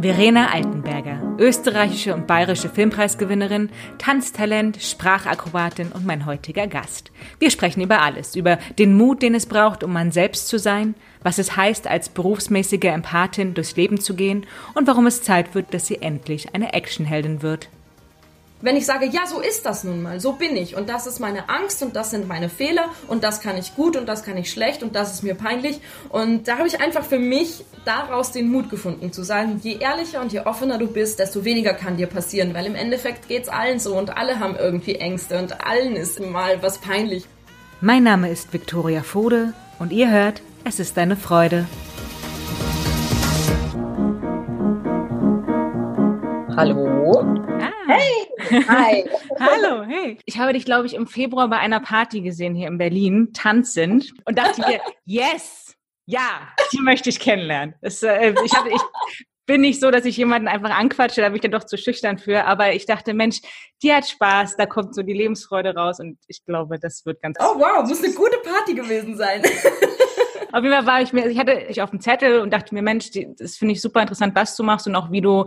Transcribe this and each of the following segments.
Verena Altenberger, österreichische und bayerische Filmpreisgewinnerin, Tanztalent, Sprachakrobatin und mein heutiger Gast. Wir sprechen über alles, über den Mut, den es braucht, um man selbst zu sein, was es heißt, als berufsmäßige Empathin durchs Leben zu gehen und warum es Zeit wird, dass sie endlich eine Actionheldin wird wenn ich sage, ja, so ist das nun mal, so bin ich und das ist meine Angst und das sind meine Fehler und das kann ich gut und das kann ich schlecht und das ist mir peinlich und da habe ich einfach für mich daraus den Mut gefunden zu sagen, je ehrlicher und je offener du bist, desto weniger kann dir passieren, weil im Endeffekt geht's allen so und alle haben irgendwie Ängste und allen ist mal was peinlich. Mein Name ist Viktoria Fode und ihr hört, es ist eine Freude. Hallo. Hey. Hi. Hallo, hey. Ich habe dich, glaube ich, im Februar bei einer Party gesehen hier in Berlin, tanzend, und dachte mir, yes, ja, die möchte ich kennenlernen. Das, äh, ich, hatte, ich bin nicht so, dass ich jemanden einfach anquatsche, da bin ich dann doch zu schüchtern für, aber ich dachte, Mensch, die hat Spaß, da kommt so die Lebensfreude raus und ich glaube, das wird ganz Oh wow, muss eine gute Party gewesen sein. Auf jeden Fall war ich mir, ich hatte ich auf dem Zettel und dachte mir, Mensch, das finde ich super interessant, was du machst und auch wie du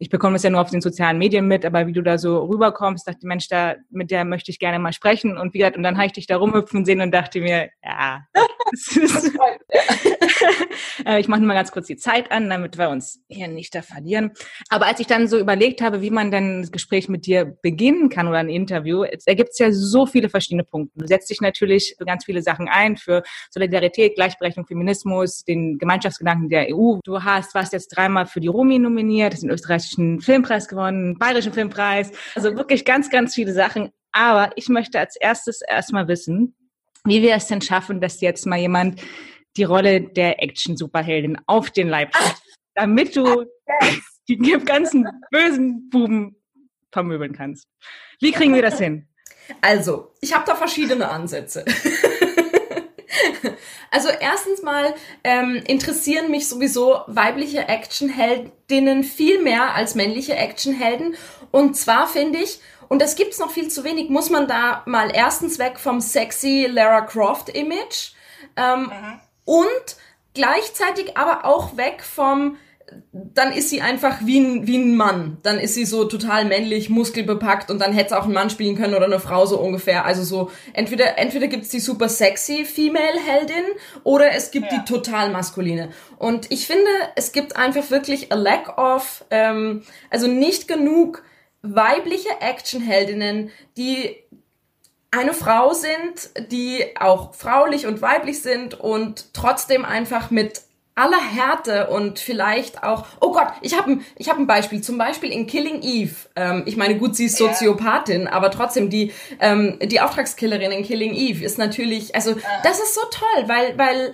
ich bekomme es ja nur auf den sozialen Medien mit, aber wie du da so rüberkommst, dachte Mensch, da, mit der möchte ich gerne mal sprechen. Und wie gesagt, und dann habe ich dich da rumhüpfen sehen und dachte mir, ja, ich mache nur mal ganz kurz die Zeit an, damit wir uns hier nicht da verlieren. Aber als ich dann so überlegt habe, wie man denn das Gespräch mit dir beginnen kann oder ein Interview, da gibt es ja so viele verschiedene Punkte. Du setzt dich natürlich für ganz viele Sachen ein, für Solidarität, Gleichberechtigung, Feminismus, den Gemeinschaftsgedanken der EU. Du hast, warst jetzt dreimal für die Rumi nominiert, in Österreich österreichischen Filmpreis gewonnen, bayerischen Filmpreis. Also wirklich ganz, ganz viele Sachen. Aber ich möchte als erstes erstmal wissen, wie wir es denn schaffen, dass jetzt mal jemand die Rolle der Action-Superheldin auf den Leib hat, damit du die ganzen bösen Buben vermöbeln kannst. Wie kriegen wir das hin? Also, ich habe da verschiedene Ansätze. Also erstens mal ähm, interessieren mich sowieso weibliche Actionheldinnen viel mehr als männliche Actionhelden. Und zwar finde ich, und das gibt's noch viel zu wenig, muss man da mal erstens weg vom sexy Lara Croft Image ähm, mhm. und gleichzeitig aber auch weg vom dann ist sie einfach wie ein, wie ein Mann. Dann ist sie so total männlich, muskelbepackt und dann hätte es auch ein Mann spielen können oder eine Frau so ungefähr. Also so, entweder, entweder gibt's die super sexy Female-Heldin oder es gibt ja. die total maskuline. Und ich finde, es gibt einfach wirklich a lack of, ähm, also nicht genug weibliche Actionheldinnen, die eine Frau sind, die auch fraulich und weiblich sind und trotzdem einfach mit aller Härte und vielleicht auch, oh Gott, ich habe ein, ich hab ein Beispiel, zum Beispiel in Killing Eve. Ähm, ich meine, gut, sie ist Soziopathin, ja. aber trotzdem die, ähm, die Auftragskillerin in Killing Eve ist natürlich, also das ist so toll, weil, weil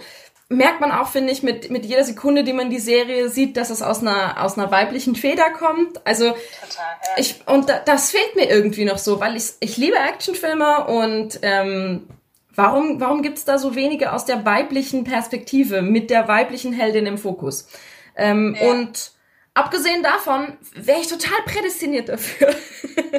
merkt man auch, finde ich, mit, mit jeder Sekunde, die man die Serie sieht, dass es aus einer, aus einer weiblichen Feder kommt. Also, Total, ja. ich, und da, das fehlt mir irgendwie noch so, weil ich, ich liebe Actionfilme und ähm, Warum, warum gibt es da so wenige aus der weiblichen Perspektive mit der weiblichen Heldin im Fokus? Ähm, ja. Und abgesehen davon wäre ich total prädestiniert dafür.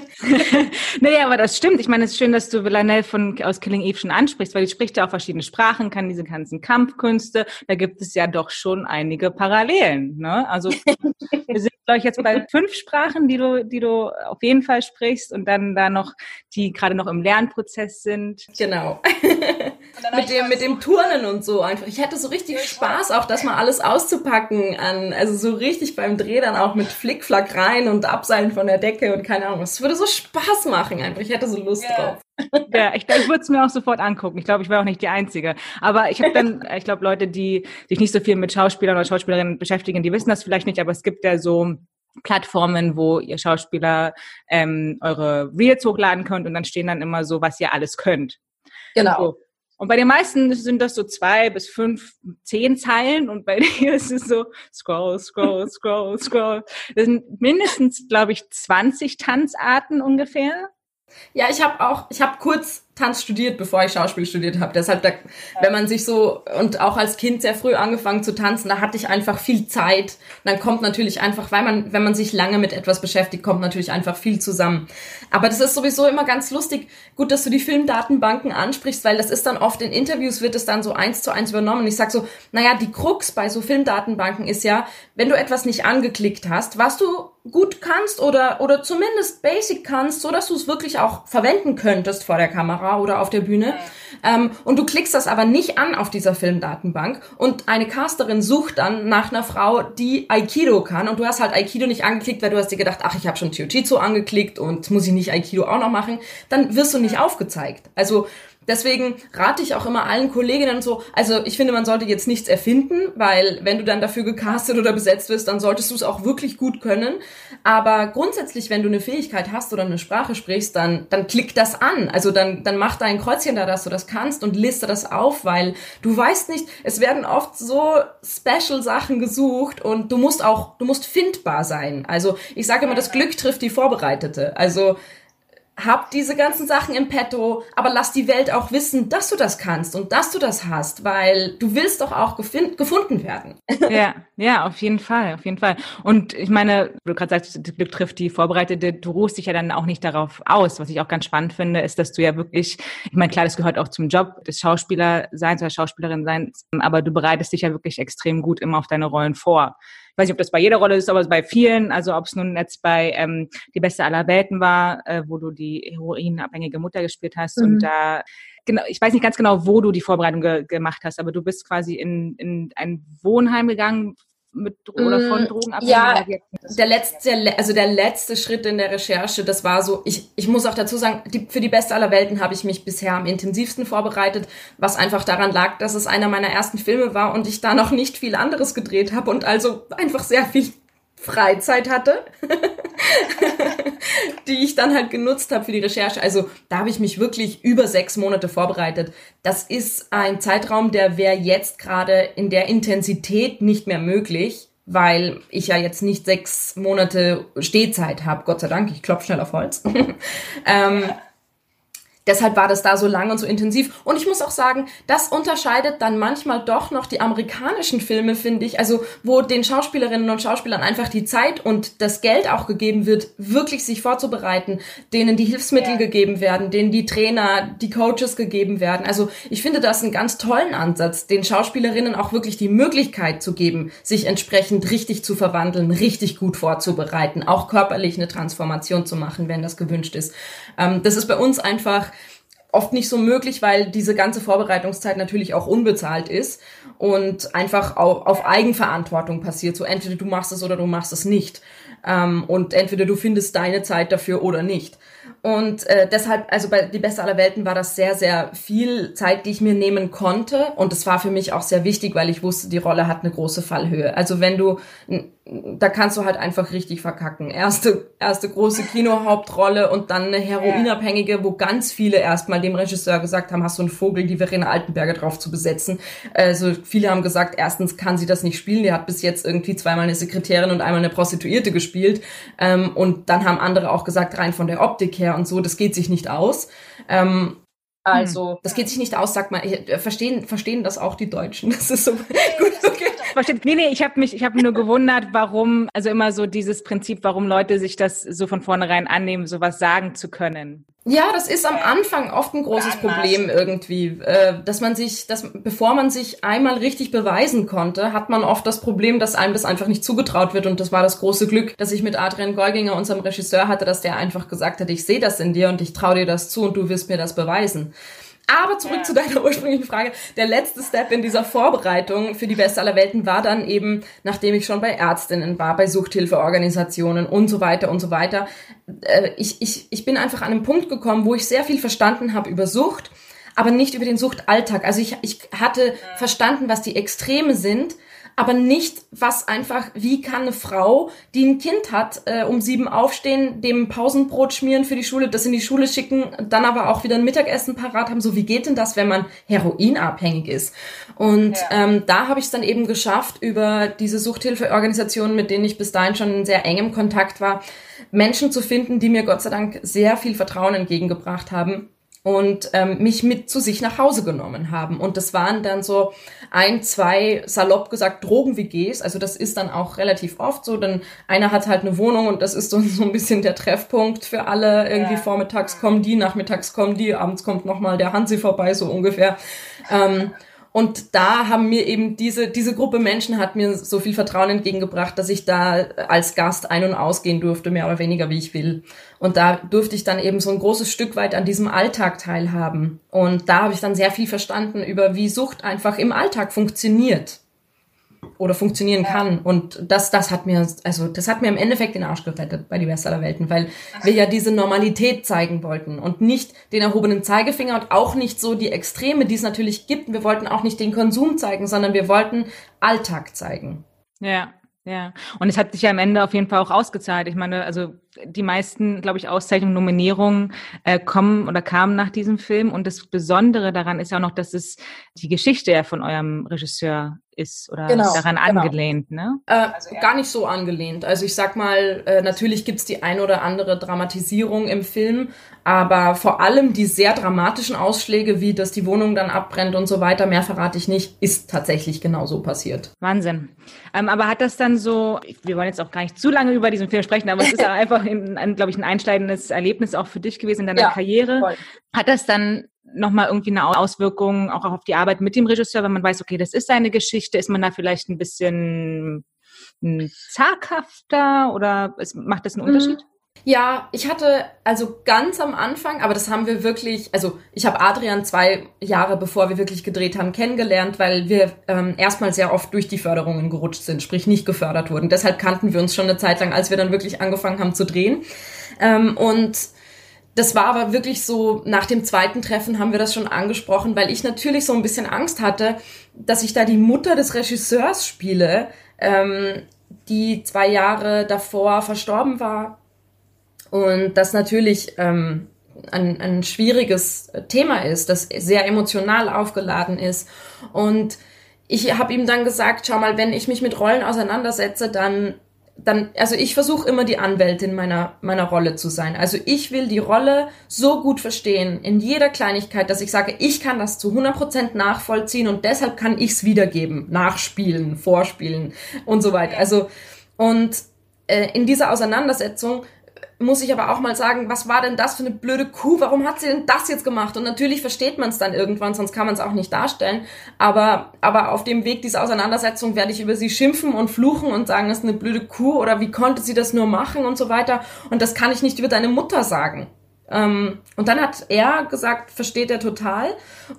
naja, aber das stimmt. Ich meine, es ist schön, dass du Villanelle von, aus Killing Eve schon ansprichst, weil die spricht ja auch verschiedene Sprachen, kann diese ganzen Kampfkünste. Da gibt es ja doch schon einige Parallelen. Ne? Also wir sind, glaube ich, jetzt bei fünf Sprachen, die du, die du auf jeden Fall sprichst und dann da noch, die gerade noch im Lernprozess sind. Genau. mit dem, mit dem Turnen und so einfach. Ich hätte so richtig Spaß, auch das mal alles auszupacken an, also so richtig beim Dreh dann auch mit Flickflack rein und Abseilen von der Decke und keine Ahnung. Es würde so Spaß machen einfach. Ich hätte so Lust yeah. drauf. Ja, ich, ich würde es mir auch sofort angucken. Ich glaube, ich wäre auch nicht die Einzige. Aber ich habe dann, ich glaube, Leute, die sich nicht so viel mit Schauspielern oder Schauspielerinnen beschäftigen, die wissen das vielleicht nicht, aber es gibt ja so Plattformen, wo ihr Schauspieler ähm, eure Reels hochladen könnt und dann stehen dann immer so, was ihr alles könnt. Genau. So. Und bei den meisten sind das so zwei bis fünf, zehn Zeilen und bei dir ist es so scroll, scroll, scroll, scroll. Das sind mindestens, glaube ich, 20 Tanzarten ungefähr. Ja, ich habe auch, ich habe kurz Tanz studiert, bevor ich Schauspiel studiert habe. Deshalb, da, wenn man sich so und auch als Kind sehr früh angefangen zu tanzen, da hatte ich einfach viel Zeit. Dann kommt natürlich einfach, weil man, wenn man sich lange mit etwas beschäftigt, kommt natürlich einfach viel zusammen. Aber das ist sowieso immer ganz lustig. Gut, dass du die Filmdatenbanken ansprichst, weil das ist dann oft in Interviews wird es dann so eins zu eins übernommen. Ich sag so, naja, die Krux bei so Filmdatenbanken ist ja, wenn du etwas nicht angeklickt hast, was du gut kannst oder, oder zumindest basic kannst, so dass du es wirklich auch verwenden könntest vor der Kamera oder auf der Bühne. Ähm, und du klickst das aber nicht an auf dieser Filmdatenbank. Und eine Casterin sucht dann nach einer Frau, die Aikido kann. Und du hast halt Aikido nicht angeklickt, weil du hast dir gedacht, ach, ich habe schon Jiu-Jitsu angeklickt und muss ich nicht Aikido auch noch machen, dann wirst du nicht aufgezeigt. Also Deswegen rate ich auch immer allen Kolleginnen so, also ich finde, man sollte jetzt nichts erfinden, weil wenn du dann dafür gecastet oder besetzt wirst, dann solltest du es auch wirklich gut können. Aber grundsätzlich, wenn du eine Fähigkeit hast oder eine Sprache sprichst, dann, dann klick das an. Also dann, dann mach dein Kreuzchen da, dass du das kannst und liste das auf, weil du weißt nicht, es werden oft so special Sachen gesucht und du musst auch, du musst findbar sein. Also ich sage immer, das Glück trifft die Vorbereitete. Also hab diese ganzen Sachen im Petto, aber lass die Welt auch wissen, dass du das kannst und dass du das hast, weil du willst doch auch gefunden werden. Ja, ja, auf jeden Fall, auf jeden Fall. Und ich meine, du gerade sagst, das Glück trifft die Vorbereitete, du ruhst dich ja dann auch nicht darauf aus. Was ich auch ganz spannend finde, ist, dass du ja wirklich, ich meine, klar, das gehört auch zum Job des Schauspielerseins oder Schauspielerin seins, aber du bereitest dich ja wirklich extrem gut immer auf deine Rollen vor ich weiß nicht, ob das bei jeder Rolle ist, aber bei vielen, also ob es nun jetzt bei ähm, Die Beste aller Welten war, äh, wo du die heroinabhängige Mutter gespielt hast mhm. und da genau, ich weiß nicht ganz genau, wo du die Vorbereitung ge gemacht hast, aber du bist quasi in, in ein Wohnheim gegangen mit oder von mm, Drogenabhängigen? Ja, der letzte, also der letzte Schritt in der Recherche, das war so, ich, ich muss auch dazu sagen, die, für die Beste aller Welten habe ich mich bisher am intensivsten vorbereitet, was einfach daran lag, dass es einer meiner ersten Filme war und ich da noch nicht viel anderes gedreht habe und also einfach sehr viel Freizeit hatte, die ich dann halt genutzt habe für die Recherche. Also da habe ich mich wirklich über sechs Monate vorbereitet. Das ist ein Zeitraum, der wäre jetzt gerade in der Intensität nicht mehr möglich, weil ich ja jetzt nicht sechs Monate Stehzeit habe. Gott sei Dank, ich klopfe schnell auf Holz. ähm, Deshalb war das da so lang und so intensiv. Und ich muss auch sagen, das unterscheidet dann manchmal doch noch die amerikanischen Filme, finde ich. Also, wo den Schauspielerinnen und Schauspielern einfach die Zeit und das Geld auch gegeben wird, wirklich sich vorzubereiten, denen die Hilfsmittel ja. gegeben werden, denen die Trainer, die Coaches gegeben werden. Also, ich finde das einen ganz tollen Ansatz, den Schauspielerinnen auch wirklich die Möglichkeit zu geben, sich entsprechend richtig zu verwandeln, richtig gut vorzubereiten, auch körperlich eine Transformation zu machen, wenn das gewünscht ist. Ähm, das ist bei uns einfach oft nicht so möglich, weil diese ganze Vorbereitungszeit natürlich auch unbezahlt ist und einfach auf Eigenverantwortung passiert. So entweder du machst es oder du machst es nicht. Ähm, und entweder du findest deine Zeit dafür oder nicht. Und äh, deshalb, also bei Die Beste aller Welten war das sehr, sehr viel Zeit, die ich mir nehmen konnte. Und das war für mich auch sehr wichtig, weil ich wusste, die Rolle hat eine große Fallhöhe. Also wenn du da kannst du halt einfach richtig verkacken. Erste, erste große Kinohauptrolle und dann eine Heroinabhängige, wo ganz viele erstmal dem Regisseur gesagt haben, hast du einen Vogel, die Verena Altenberger drauf zu besetzen. Also viele haben gesagt, erstens kann sie das nicht spielen, die hat bis jetzt irgendwie zweimal eine Sekretärin und einmal eine Prostituierte gespielt. Ähm, und dann haben andere auch gesagt, rein von der Optik her und so, das geht sich nicht aus. Ähm, also, das geht sich nicht aus, sagt man. Verstehen, verstehen das auch die Deutschen. Das ist so gut, okay verstehe. Nee, nee, ich habe mich, ich habe nur gewundert, warum, also immer so dieses Prinzip, warum Leute sich das so von vornherein annehmen, sowas sagen zu können. Ja, das ist am Anfang oft ein großes Problem irgendwie, äh, dass man sich, dass bevor man sich einmal richtig beweisen konnte, hat man oft das Problem, dass einem das einfach nicht zugetraut wird und das war das große Glück, dass ich mit Adrian Golginger, unserem Regisseur, hatte, dass der einfach gesagt hat, ich sehe das in dir und ich traue dir das zu und du wirst mir das beweisen. Aber zurück ja. zu deiner ursprünglichen Frage. Der letzte Step in dieser Vorbereitung für die Beste aller Welten war dann eben, nachdem ich schon bei Ärztinnen war, bei Suchthilfeorganisationen und so weiter und so weiter. Äh, ich, ich, ich bin einfach an einen Punkt gekommen, wo ich sehr viel verstanden habe über Sucht, aber nicht über den Suchtalltag. Also ich, ich hatte verstanden, was die Extreme sind, aber nicht, was einfach, wie kann eine Frau, die ein Kind hat, äh, um sieben aufstehen, dem Pausenbrot schmieren für die Schule, das in die Schule schicken, dann aber auch wieder ein Mittagessen parat haben. So, wie geht denn das, wenn man heroinabhängig ist? Und ja. ähm, da habe ich es dann eben geschafft, über diese Suchthilfeorganisationen, mit denen ich bis dahin schon in sehr engem Kontakt war, Menschen zu finden, die mir Gott sei Dank sehr viel Vertrauen entgegengebracht haben und ähm, mich mit zu sich nach Hause genommen haben. Und das waren dann so ein, zwei, salopp gesagt, Drogen-WGs. Also das ist dann auch relativ oft so, denn einer hat halt eine Wohnung und das ist so, so ein bisschen der Treffpunkt für alle. Irgendwie ja. vormittags kommen die, nachmittags kommen die, abends kommt nochmal der Hansi vorbei, so ungefähr. Ähm, und da haben mir eben diese, diese Gruppe Menschen hat mir so viel Vertrauen entgegengebracht, dass ich da als Gast ein- und ausgehen durfte, mehr oder weniger wie ich will. Und da durfte ich dann eben so ein großes Stück weit an diesem Alltag teilhaben. Und da habe ich dann sehr viel verstanden über, wie Sucht einfach im Alltag funktioniert oder funktionieren kann. Und das, das hat mir, also das hat mir im Endeffekt den Arsch gerettet bei die Beste aller Welten, weil wir ja diese Normalität zeigen wollten und nicht den erhobenen Zeigefinger und auch nicht so die Extreme, die es natürlich gibt. Wir wollten auch nicht den Konsum zeigen, sondern wir wollten Alltag zeigen. Ja. Ja, und es hat sich ja am Ende auf jeden Fall auch ausgezahlt. Ich meine, also die meisten, glaube ich, Auszeichnungen, Nominierungen äh, kommen oder kamen nach diesem Film. Und das Besondere daran ist ja auch noch, dass es die Geschichte ja von eurem Regisseur ist oder genau, daran genau. angelehnt, ne? Äh, also, ja. Gar nicht so angelehnt. Also ich sag mal, äh, natürlich gibt's die ein oder andere Dramatisierung im Film, aber vor allem die sehr dramatischen Ausschläge, wie dass die Wohnung dann abbrennt und so weiter, mehr verrate ich nicht, ist tatsächlich genau so passiert. Wahnsinn. Ähm, aber hat das dann so, wir wollen jetzt auch gar nicht zu lange über diesen Film sprechen, aber es ist ja einfach, ein, glaube ich, ein einschneidendes Erlebnis auch für dich gewesen in deiner ja, Karriere. Voll. Hat das dann nochmal irgendwie eine Auswirkung auch auf die Arbeit mit dem Regisseur, wenn man weiß, okay, das ist seine Geschichte, ist man da vielleicht ein bisschen hm, zaghafter oder es, macht das einen mhm. Ja, ich hatte also ganz am Anfang, aber das haben wir wirklich, also ich habe Adrian zwei Jahre bevor wir wirklich gedreht haben kennengelernt, weil wir ähm, erstmal sehr oft durch die Förderungen gerutscht sind, sprich nicht gefördert wurden. Deshalb kannten wir uns schon eine Zeit lang, als wir dann wirklich angefangen haben zu drehen. Ähm, und das war aber wirklich so, nach dem zweiten Treffen haben wir das schon angesprochen, weil ich natürlich so ein bisschen Angst hatte, dass ich da die Mutter des Regisseurs spiele, ähm, die zwei Jahre davor verstorben war. Und das natürlich ähm, ein, ein schwieriges Thema ist, das sehr emotional aufgeladen ist. Und ich habe ihm dann gesagt, schau mal, wenn ich mich mit Rollen auseinandersetze, dann dann, also ich versuche immer die Anwältin meiner, meiner Rolle zu sein. Also ich will die Rolle so gut verstehen, in jeder Kleinigkeit, dass ich sage, ich kann das zu 100% nachvollziehen und deshalb kann ich es wiedergeben, nachspielen, vorspielen und so weiter. Also, und äh, in dieser Auseinandersetzung muss ich aber auch mal sagen, was war denn das für eine blöde Kuh? Warum hat sie denn das jetzt gemacht? Und natürlich versteht man es dann irgendwann, sonst kann man es auch nicht darstellen. Aber, aber auf dem Weg dieser Auseinandersetzung werde ich über sie schimpfen und fluchen und sagen, das ist eine blöde Kuh oder wie konnte sie das nur machen und so weiter. Und das kann ich nicht über deine Mutter sagen. Ähm, und dann hat er gesagt, versteht er total.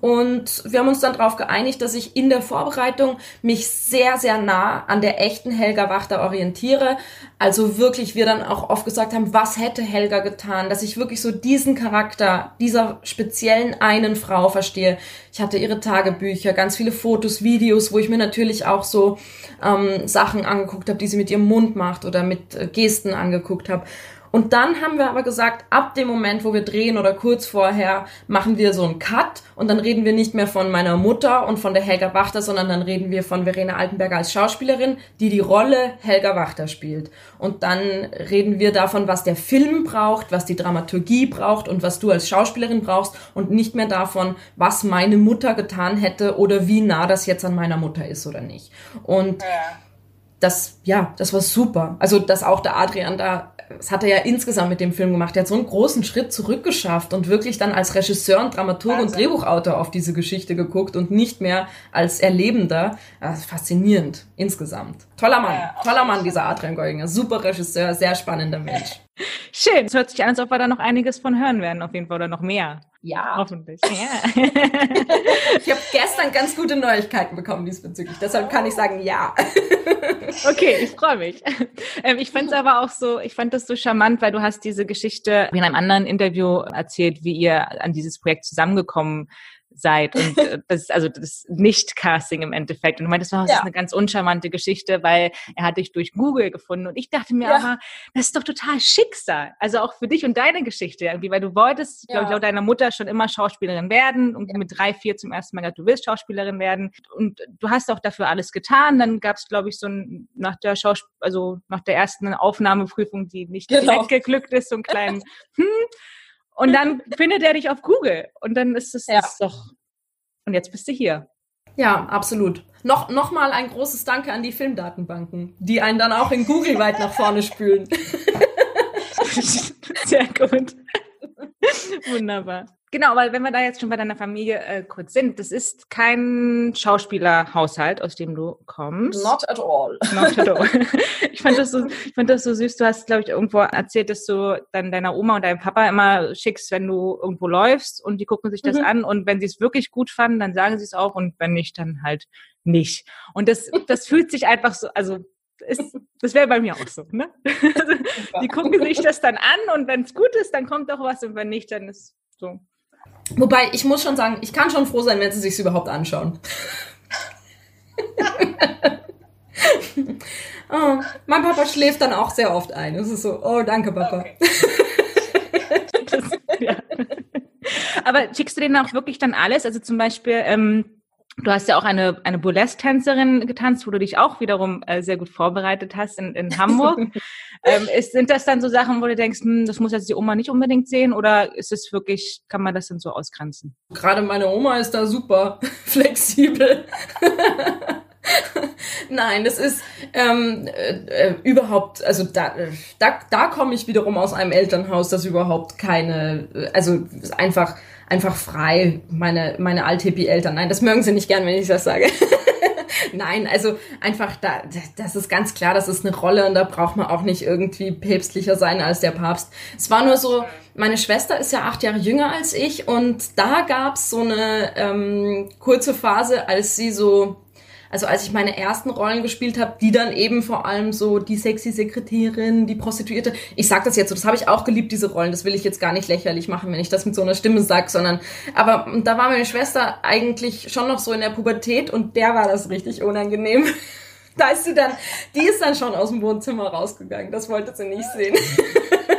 Und wir haben uns dann darauf geeinigt, dass ich in der Vorbereitung mich sehr, sehr nah an der echten Helga Wachter orientiere. Also wirklich wir dann auch oft gesagt haben, was hätte Helga getan, dass ich wirklich so diesen Charakter dieser speziellen einen Frau verstehe. Ich hatte ihre Tagebücher, ganz viele Fotos, Videos, wo ich mir natürlich auch so ähm, Sachen angeguckt habe, die sie mit ihrem Mund macht oder mit äh, Gesten angeguckt habe. Und dann haben wir aber gesagt, ab dem Moment, wo wir drehen oder kurz vorher, machen wir so einen Cut und dann reden wir nicht mehr von meiner Mutter und von der Helga Wachter, sondern dann reden wir von Verena Altenberger als Schauspielerin, die die Rolle Helga Wachter spielt. Und dann reden wir davon, was der Film braucht, was die Dramaturgie braucht und was du als Schauspielerin brauchst und nicht mehr davon, was meine Mutter getan hätte oder wie nah das jetzt an meiner Mutter ist oder nicht. Und das, ja, das war super. Also, dass auch der Adrian da das hat er ja insgesamt mit dem Film gemacht. Er hat so einen großen Schritt zurückgeschafft und wirklich dann als Regisseur und Dramaturg Wahnsinn. und Drehbuchautor auf diese Geschichte geguckt und nicht mehr als Erlebender. Das faszinierend insgesamt. Toller Mann, toller Mann, dieser Adrian Geuginger. Super Regisseur, sehr spannender Mensch. Schön. Es hört sich an, als ob wir da noch einiges von hören werden, auf jeden Fall, oder noch mehr. Ja. Hoffentlich. Ja. ich habe gestern ganz gute Neuigkeiten bekommen diesbezüglich. Deshalb kann ich sagen, ja. okay, ich freue mich. Ähm, ich fand es aber auch so, ich fand das so charmant, weil du hast diese Geschichte in einem anderen Interview erzählt, wie ihr an dieses Projekt zusammengekommen seid und äh, das ist also das Nicht-Casting im Endeffekt. Und du meintest, oh, das ja. ist eine ganz uncharmante Geschichte, weil er hat dich durch Google gefunden. Und ich dachte mir ja. aber, das ist doch total Schicksal. Also auch für dich und deine Geschichte irgendwie, weil du wolltest, ja. glaube ich, laut deiner Mutter schon immer Schauspielerin werden und mit drei, vier zum ersten Mal gesagt, du willst Schauspielerin werden. Und du hast auch dafür alles getan. Dann gab es, glaube ich, so ein, nach der Schausp also nach der ersten Aufnahmeprüfung, die nicht genau. direkt geglückt ist, so einen kleinen, hm, Und dann findet er dich auf Google. Und dann ist es ja. doch. Und jetzt bist du hier. Ja, absolut. Noch, noch mal ein großes Danke an die Filmdatenbanken, die einen dann auch in Google weit nach vorne spülen. Sehr gut. Wunderbar. Genau, weil wenn wir da jetzt schon bei deiner Familie äh, kurz sind, das ist kein Schauspielerhaushalt, aus dem du kommst. Not at all. Not at all. ich fand das so, ich fand das so süß. Du hast, glaube ich, irgendwo erzählt, dass du dann deiner Oma und deinem Papa immer schickst, wenn du irgendwo läufst und die gucken sich das mhm. an und wenn sie es wirklich gut fanden, dann sagen sie es auch und wenn nicht, dann halt nicht. Und das, das fühlt sich einfach so, also ist, das wäre bei mir auch so. Ne? Also, die gucken sich das dann an und wenn es gut ist, dann kommt auch was und wenn nicht, dann ist so. Wobei, ich muss schon sagen, ich kann schon froh sein, wenn sie sich überhaupt anschauen. oh, mein Papa schläft dann auch sehr oft ein. Es ist so, oh, danke, Papa. Okay. das, ja. Aber schickst du denen auch wirklich dann alles? Also zum Beispiel, ähm, Du hast ja auch eine, eine Burlesque-Tänzerin getanzt, wo du dich auch wiederum äh, sehr gut vorbereitet hast in, in Hamburg. ähm, ist, sind das dann so Sachen, wo du denkst, hm, das muss jetzt die Oma nicht unbedingt sehen oder ist es wirklich, kann man das dann so ausgrenzen? Gerade meine Oma ist da super flexibel. Nein, das ist ähm, äh, überhaupt, also da, da, da komme ich wiederum aus einem Elternhaus, das überhaupt keine, also einfach einfach frei, meine, meine Althippie-Eltern. Nein, das mögen sie nicht gern, wenn ich das sage. Nein, also einfach da, das ist ganz klar, das ist eine Rolle und da braucht man auch nicht irgendwie päpstlicher sein als der Papst. Es war nur so, meine Schwester ist ja acht Jahre jünger als ich und da gab's so eine ähm, kurze Phase, als sie so also als ich meine ersten Rollen gespielt habe, die dann eben vor allem so die sexy Sekretärin, die Prostituierte. Ich sag das jetzt so, das habe ich auch geliebt, diese Rollen. Das will ich jetzt gar nicht lächerlich machen, wenn ich das mit so einer Stimme sag, sondern aber da war meine Schwester eigentlich schon noch so in der Pubertät und der war das richtig unangenehm. Da ist sie dann, die ist dann schon aus dem Wohnzimmer rausgegangen. Das wollte sie nicht sehen.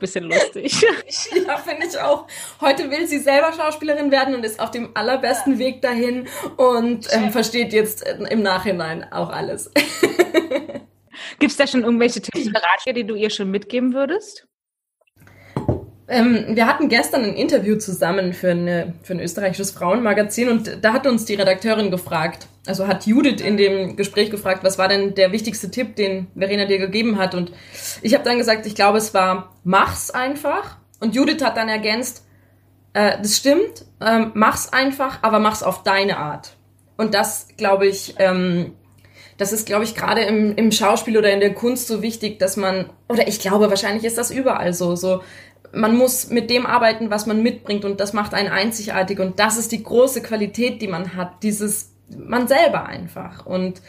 Bisschen lustig. ja, finde ich auch. Heute will sie selber Schauspielerin werden und ist auf dem allerbesten Weg dahin und ähm, versteht jetzt im Nachhinein auch alles. Gibt es da schon irgendwelche Tipps oder Ratschläge, die du ihr schon mitgeben würdest? Ähm, wir hatten gestern ein Interview zusammen für, eine, für ein österreichisches Frauenmagazin und da hat uns die Redakteurin gefragt, also hat Judith in dem Gespräch gefragt, was war denn der wichtigste Tipp, den Verena dir gegeben hat? Und ich habe dann gesagt, ich glaube, es war, mach's einfach. Und Judith hat dann ergänzt, äh, das stimmt, ähm, mach's einfach, aber mach's auf deine Art. Und das, glaube ich, ähm, das ist, glaube ich, gerade im, im Schauspiel oder in der Kunst so wichtig, dass man, oder ich glaube, wahrscheinlich ist das überall so, so man muss mit dem arbeiten, was man mitbringt und das macht einen einzigartig und das ist die große Qualität, die man hat, dieses man selber einfach und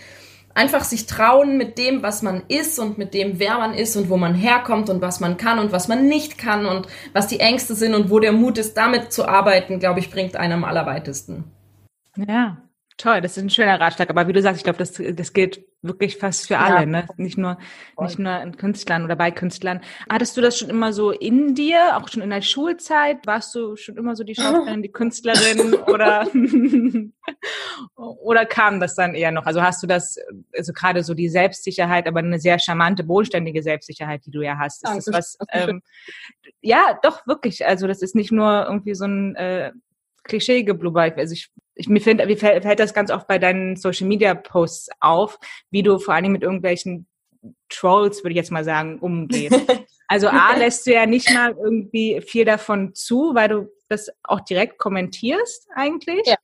einfach sich trauen mit dem, was man ist und mit dem, wer man ist und wo man herkommt und was man kann und was man nicht kann und was die Ängste sind und wo der Mut ist, damit zu arbeiten, glaube ich, bringt einen am allerweitesten. Ja, toll, das ist ein schöner Ratschlag. Aber wie du sagst, ich glaube, das, das gilt wirklich fast für alle, ja. ne? Nicht nur, Voll. nicht nur in Künstlern oder bei Künstlern. Hattest du das schon immer so in dir, auch schon in der Schulzeit? Warst du schon immer so die Schauspielerin, die Künstlerin oder, oder kam das dann eher noch? Also hast du das, also gerade so die Selbstsicherheit, aber eine sehr charmante, bodenständige Selbstsicherheit, die du ja hast. Ist das was, ähm, ja, doch, wirklich. Also das ist nicht nur irgendwie so ein, äh, Klischee-Geblubber. Also ich ich, mir, find, mir fällt das ganz oft bei deinen Social Media Posts auf, wie du vor allem mit irgendwelchen Trolls, würde ich jetzt mal sagen, umgehst. Also A lässt du ja nicht mal irgendwie viel davon zu, weil du das auch direkt kommentierst eigentlich. Ja.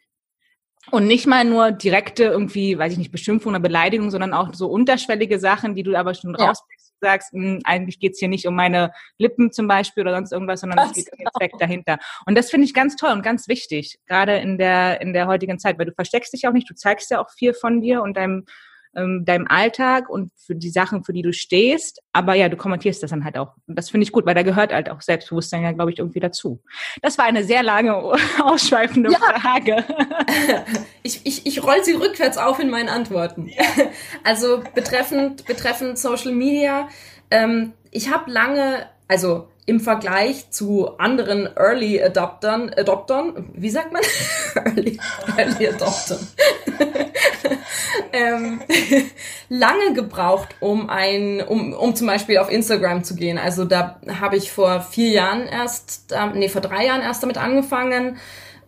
Und nicht mal nur direkte irgendwie, weiß ich nicht, Beschimpfung oder Beleidigung, sondern auch so unterschwellige Sachen, die du aber schon ja. rauspickst sagst, mh, hm, eigentlich geht's hier nicht um meine Lippen zum Beispiel oder sonst irgendwas, sondern es geht um den Zweck dahinter. Und das finde ich ganz toll und ganz wichtig, gerade in der, in der heutigen Zeit, weil du versteckst dich auch nicht, du zeigst ja auch viel von dir und deinem ähm, deinem Alltag und für die Sachen, für die du stehst. Aber ja, du kommentierst das dann halt auch. Und das finde ich gut, weil da gehört halt auch Selbstbewusstsein ja, glaube ich, irgendwie dazu. Das war eine sehr lange, ausschweifende ja. Frage. Ich, ich, ich roll sie rückwärts auf in meinen Antworten. Also betreffend, betreffend Social Media, ähm, ich habe lange, also im Vergleich zu anderen Early Adoptern, Adoptern, wie sagt man? Early, Early Adoptern. ähm, lange gebraucht, um ein, um, um zum Beispiel auf Instagram zu gehen. Also da habe ich vor vier Jahren erst, nee, vor drei Jahren erst damit angefangen.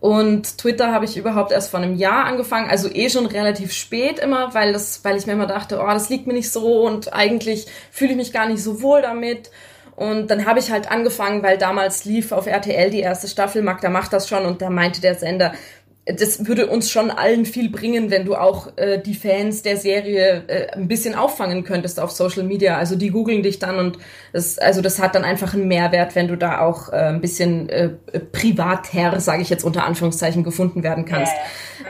Und Twitter habe ich überhaupt erst vor einem Jahr angefangen, also eh schon relativ spät immer, weil das, weil ich mir immer dachte, oh, das liegt mir nicht so und eigentlich fühle ich mich gar nicht so wohl damit. Und dann habe ich halt angefangen, weil damals lief auf RTL die erste Staffel, Magda macht das schon und da meinte der Sender, das würde uns schon allen viel bringen, wenn du auch äh, die Fans der Serie äh, ein bisschen auffangen könntest auf Social Media. Also die googeln dich dann und das, also das hat dann einfach einen Mehrwert, wenn du da auch äh, ein bisschen äh, privater, sage ich jetzt unter Anführungszeichen, gefunden werden kannst.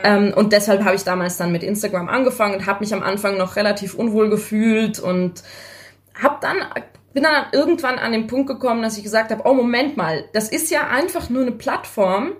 Ja, ja. Ähm, und deshalb habe ich damals dann mit Instagram angefangen und habe mich am Anfang noch relativ unwohl gefühlt und habe dann bin dann irgendwann an den Punkt gekommen, dass ich gesagt habe, oh Moment mal, das ist ja einfach nur eine Plattform,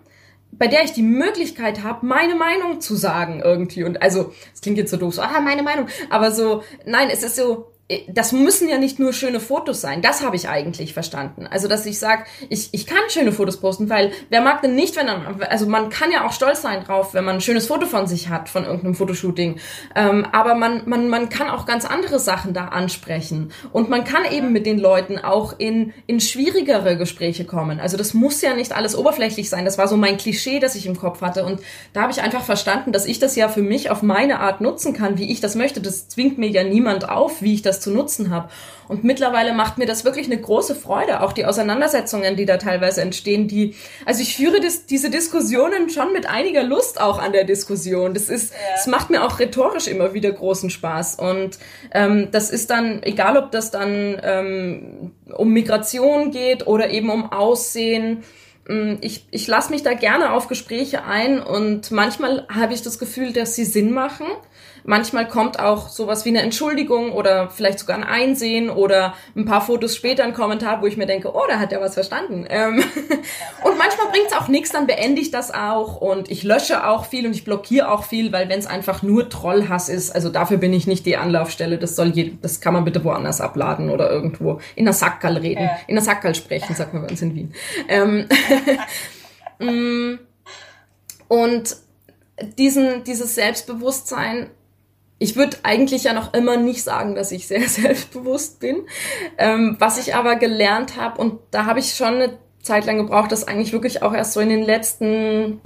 bei der ich die Möglichkeit habe, meine Meinung zu sagen irgendwie. Und also, es klingt jetzt so doof, so, ah, meine Meinung. Aber so, nein, es ist so, das müssen ja nicht nur schöne Fotos sein. Das habe ich eigentlich verstanden. Also, dass ich sage, ich, ich kann schöne Fotos posten, weil wer mag denn nicht, wenn dann, also man kann ja auch stolz sein drauf, wenn man ein schönes Foto von sich hat, von irgendeinem Fotoshooting. Ähm, aber man, man, man kann auch ganz andere Sachen da ansprechen. Und man kann eben mit den Leuten auch in, in schwierigere Gespräche kommen. Also, das muss ja nicht alles oberflächlich sein. Das war so mein Klischee, das ich im Kopf hatte. Und da habe ich einfach verstanden, dass ich das ja für mich auf meine Art nutzen kann, wie ich das möchte. Das zwingt mir ja niemand auf, wie ich das zu nutzen habe. Und mittlerweile macht mir das wirklich eine große Freude, auch die Auseinandersetzungen, die da teilweise entstehen, die, also ich führe das, diese Diskussionen schon mit einiger Lust auch an der Diskussion. Das ist, es ja. macht mir auch rhetorisch immer wieder großen Spaß. Und ähm, das ist dann, egal ob das dann ähm, um Migration geht oder eben um Aussehen, mm, ich, ich lasse mich da gerne auf Gespräche ein und manchmal habe ich das Gefühl, dass sie Sinn machen. Manchmal kommt auch sowas wie eine Entschuldigung oder vielleicht sogar ein Einsehen oder ein paar Fotos später ein Kommentar, wo ich mir denke, oh, da hat er was verstanden. Ähm und manchmal bringt es auch nichts, dann beende ich das auch und ich lösche auch viel und ich blockiere auch viel, weil wenn es einfach nur Trollhass ist, also dafür bin ich nicht die Anlaufstelle, das soll je, das kann man bitte woanders abladen oder irgendwo in der Sackerl reden, ja. in der Sackerl sprechen, sagt man bei uns in Wien. Ähm mm. und diesen, dieses Selbstbewusstsein ich würde eigentlich ja noch immer nicht sagen, dass ich sehr selbstbewusst bin. Ähm, was ich aber gelernt habe, und da habe ich schon eine Zeit lang gebraucht, das eigentlich wirklich auch erst so in den letzten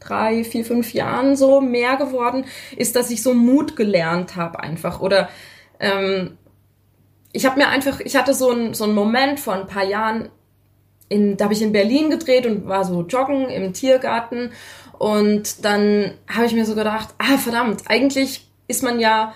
drei, vier, fünf Jahren so mehr geworden, ist, dass ich so Mut gelernt habe einfach. Oder ähm, ich habe mir einfach, ich hatte so einen so einen Moment vor ein paar Jahren, in, da habe ich in Berlin gedreht und war so joggen im Tiergarten und dann habe ich mir so gedacht, ah verdammt, eigentlich ist man ja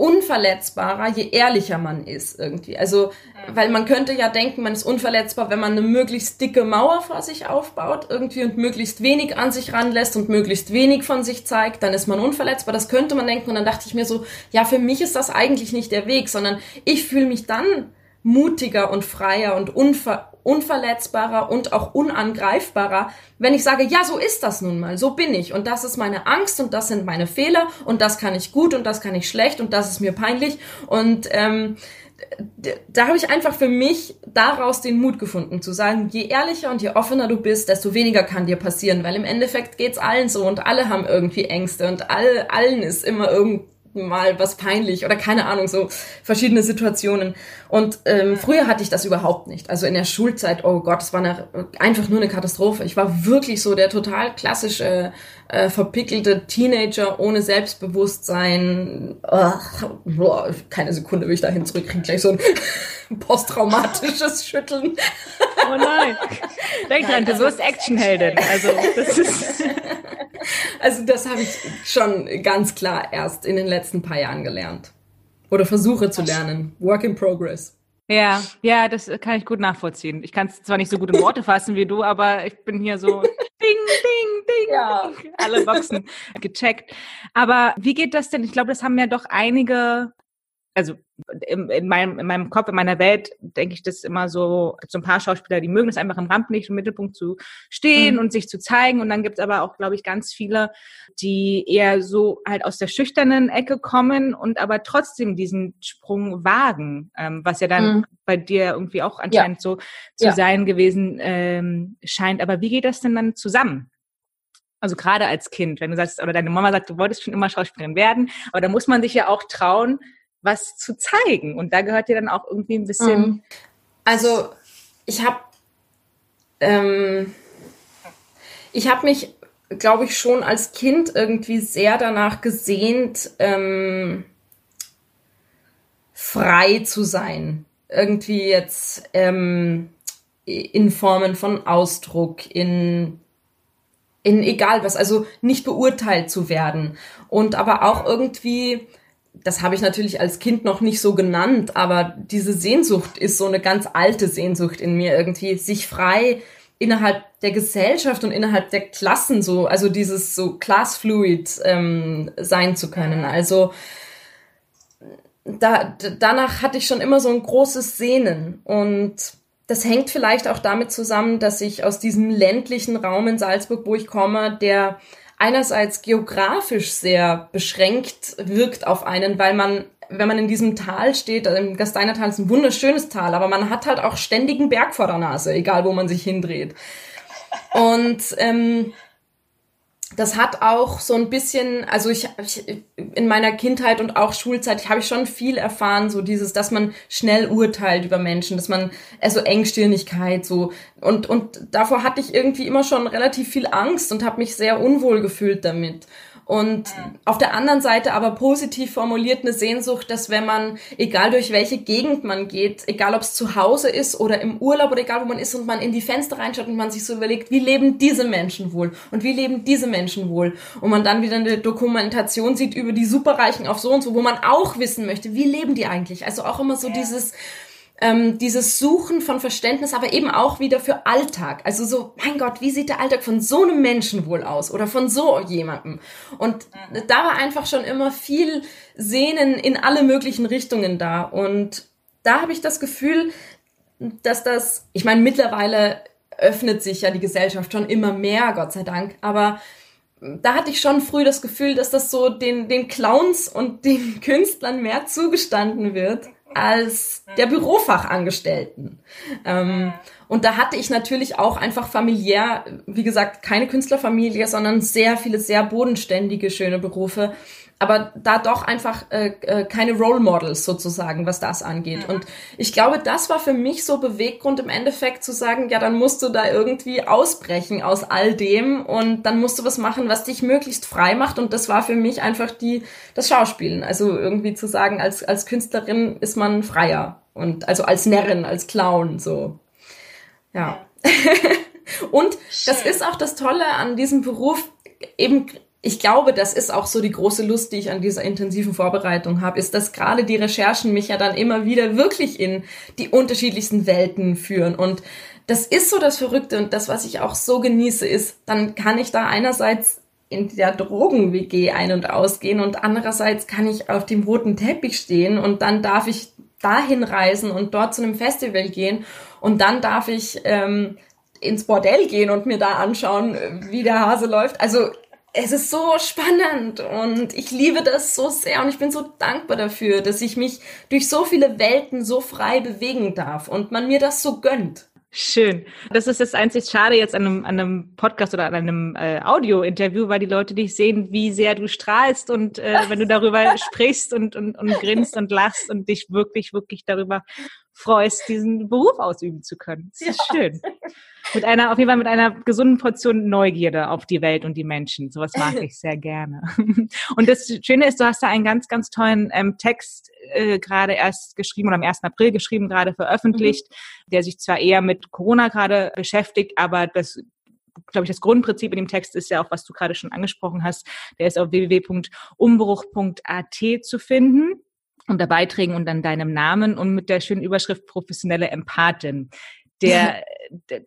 unverletzbarer, je ehrlicher man ist irgendwie. Also, weil man könnte ja denken, man ist unverletzbar, wenn man eine möglichst dicke Mauer vor sich aufbaut irgendwie und möglichst wenig an sich ranlässt und möglichst wenig von sich zeigt, dann ist man unverletzbar. Das könnte man denken und dann dachte ich mir so, ja, für mich ist das eigentlich nicht der Weg, sondern ich fühle mich dann mutiger und freier und unver unverletzbarer und auch unangreifbarer, wenn ich sage, ja, so ist das nun mal, so bin ich und das ist meine Angst und das sind meine Fehler und das kann ich gut und das kann ich schlecht und das ist mir peinlich und ähm, da habe ich einfach für mich daraus den Mut gefunden, zu sagen, je ehrlicher und je offener du bist, desto weniger kann dir passieren, weil im Endeffekt geht's allen so und alle haben irgendwie Ängste und all, allen ist immer irgend mal was peinlich oder keine Ahnung, so verschiedene Situationen. Und ähm, früher hatte ich das überhaupt nicht. Also in der Schulzeit, oh Gott, es war eine, einfach nur eine Katastrophe. Ich war wirklich so der total klassische, äh, verpickelte Teenager ohne Selbstbewusstsein. Ach, boah, keine Sekunde will ich dahin zurückkriegen, gleich so ein posttraumatisches Schütteln. Oh nein. Denk dran, du wirst Actionheldin. Also das ist... Also das habe ich schon ganz klar erst in den letzten paar Jahren gelernt. Oder versuche zu lernen. Work in progress. Ja, ja, das kann ich gut nachvollziehen. Ich kann es zwar nicht so gut in Worte fassen wie du, aber ich bin hier so ding, ding, ding, ja. alle Boxen gecheckt. Aber wie geht das denn? Ich glaube, das haben ja doch einige also in, in, meinem, in meinem Kopf, in meiner Welt denke ich das immer so, so ein paar Schauspieler, die mögen es einfach im Rampenlicht im Mittelpunkt zu stehen mhm. und sich zu zeigen. Und dann gibt es aber auch, glaube ich, ganz viele, die eher so halt aus der schüchternen Ecke kommen und aber trotzdem diesen Sprung wagen, ähm, was ja dann mhm. bei dir irgendwie auch anscheinend ja. so zu ja. sein gewesen ähm, scheint. Aber wie geht das denn dann zusammen? Also gerade als Kind, wenn du sagst, oder deine Mama sagt, du wolltest schon immer Schauspielerin werden, aber da muss man sich ja auch trauen, was zu zeigen. Und da gehört dir dann auch irgendwie ein bisschen. Mhm. Also ich habe ähm, ich habe mich, glaube ich, schon als Kind irgendwie sehr danach gesehnt, ähm, frei zu sein. Irgendwie jetzt ähm, in Formen von Ausdruck, in in egal was, also nicht beurteilt zu werden und aber auch irgendwie das habe ich natürlich als Kind noch nicht so genannt, aber diese Sehnsucht ist so eine ganz alte Sehnsucht in mir irgendwie, sich frei innerhalb der Gesellschaft und innerhalb der Klassen so, also dieses so classfluid ähm, sein zu können. Also da, danach hatte ich schon immer so ein großes Sehnen und das hängt vielleicht auch damit zusammen, dass ich aus diesem ländlichen Raum in Salzburg, wo ich komme, der einerseits geografisch sehr beschränkt wirkt auf einen, weil man, wenn man in diesem Tal steht, also im Gasteinertal ist ein wunderschönes Tal, aber man hat halt auch ständigen Berg vor der Nase, egal wo man sich hindreht. Und ähm, das hat auch so ein bisschen, also ich, ich in meiner Kindheit und auch Schulzeit habe ich schon viel erfahren, so dieses, dass man schnell urteilt über Menschen, dass man, also Engstirnigkeit so und und davor hatte ich irgendwie immer schon relativ viel Angst und habe mich sehr unwohl gefühlt damit. Und auf der anderen Seite aber positiv formuliert eine Sehnsucht, dass wenn man, egal durch welche Gegend man geht, egal ob es zu Hause ist oder im Urlaub oder egal wo man ist und man in die Fenster reinschaut und man sich so überlegt, wie leben diese Menschen wohl und wie leben diese Menschen wohl und man dann wieder eine Dokumentation sieht über die Superreichen auf so und so, wo man auch wissen möchte, wie leben die eigentlich? Also auch immer so ja. dieses ähm, dieses Suchen von Verständnis, aber eben auch wieder für Alltag. Also so, mein Gott, wie sieht der Alltag von so einem Menschen wohl aus oder von so jemandem? Und da war einfach schon immer viel Sehnen in alle möglichen Richtungen da. Und da habe ich das Gefühl, dass das, ich meine, mittlerweile öffnet sich ja die Gesellschaft schon immer mehr, Gott sei Dank, aber da hatte ich schon früh das Gefühl, dass das so den, den Clowns und den Künstlern mehr zugestanden wird als der Bürofachangestellten. Ähm, und da hatte ich natürlich auch einfach familiär, wie gesagt, keine Künstlerfamilie, sondern sehr viele sehr bodenständige, schöne Berufe aber da doch einfach äh, äh, keine Role Models sozusagen, was das angeht. Und ich glaube, das war für mich so Beweggrund im Endeffekt zu sagen, ja, dann musst du da irgendwie ausbrechen aus all dem und dann musst du was machen, was dich möglichst frei macht. Und das war für mich einfach die das Schauspielen. Also irgendwie zu sagen, als als Künstlerin ist man freier und also als Närrin, als Clown so. Ja. und Schön. das ist auch das Tolle an diesem Beruf eben ich glaube, das ist auch so die große Lust, die ich an dieser intensiven Vorbereitung habe, ist, dass gerade die Recherchen mich ja dann immer wieder wirklich in die unterschiedlichsten Welten führen. Und das ist so das Verrückte und das, was ich auch so genieße, ist, dann kann ich da einerseits in der Drogen-WG ein- und ausgehen und andererseits kann ich auf dem roten Teppich stehen und dann darf ich dahin reisen und dort zu einem Festival gehen und dann darf ich ähm, ins Bordell gehen und mir da anschauen, wie der Hase läuft. Also es ist so spannend und ich liebe das so sehr und ich bin so dankbar dafür, dass ich mich durch so viele Welten so frei bewegen darf und man mir das so gönnt. Schön. Das ist das einzig Schade jetzt an einem, an einem Podcast oder an einem äh, Audio-Interview, weil die Leute dich sehen, wie sehr du strahlst und äh, wenn du darüber sprichst und, und, und grinst und lachst und dich wirklich, wirklich darüber freust, diesen Beruf ausüben zu können. Das ist ja. schön. Mit einer, auf jeden Fall mit einer gesunden Portion Neugierde auf die Welt und die Menschen. Sowas mag ich sehr gerne. Und das Schöne ist, du hast da einen ganz, ganz tollen ähm, Text äh, gerade erst geschrieben oder am 1. April geschrieben, gerade veröffentlicht, mhm. der sich zwar eher mit Corona gerade beschäftigt, aber das glaube ich, das Grundprinzip in dem Text ist ja auch, was du gerade schon angesprochen hast. Der ist auf www.umbruch.at zu finden unter Beiträgen und dann deinem Namen und mit der schönen Überschrift professionelle Empathin. Der,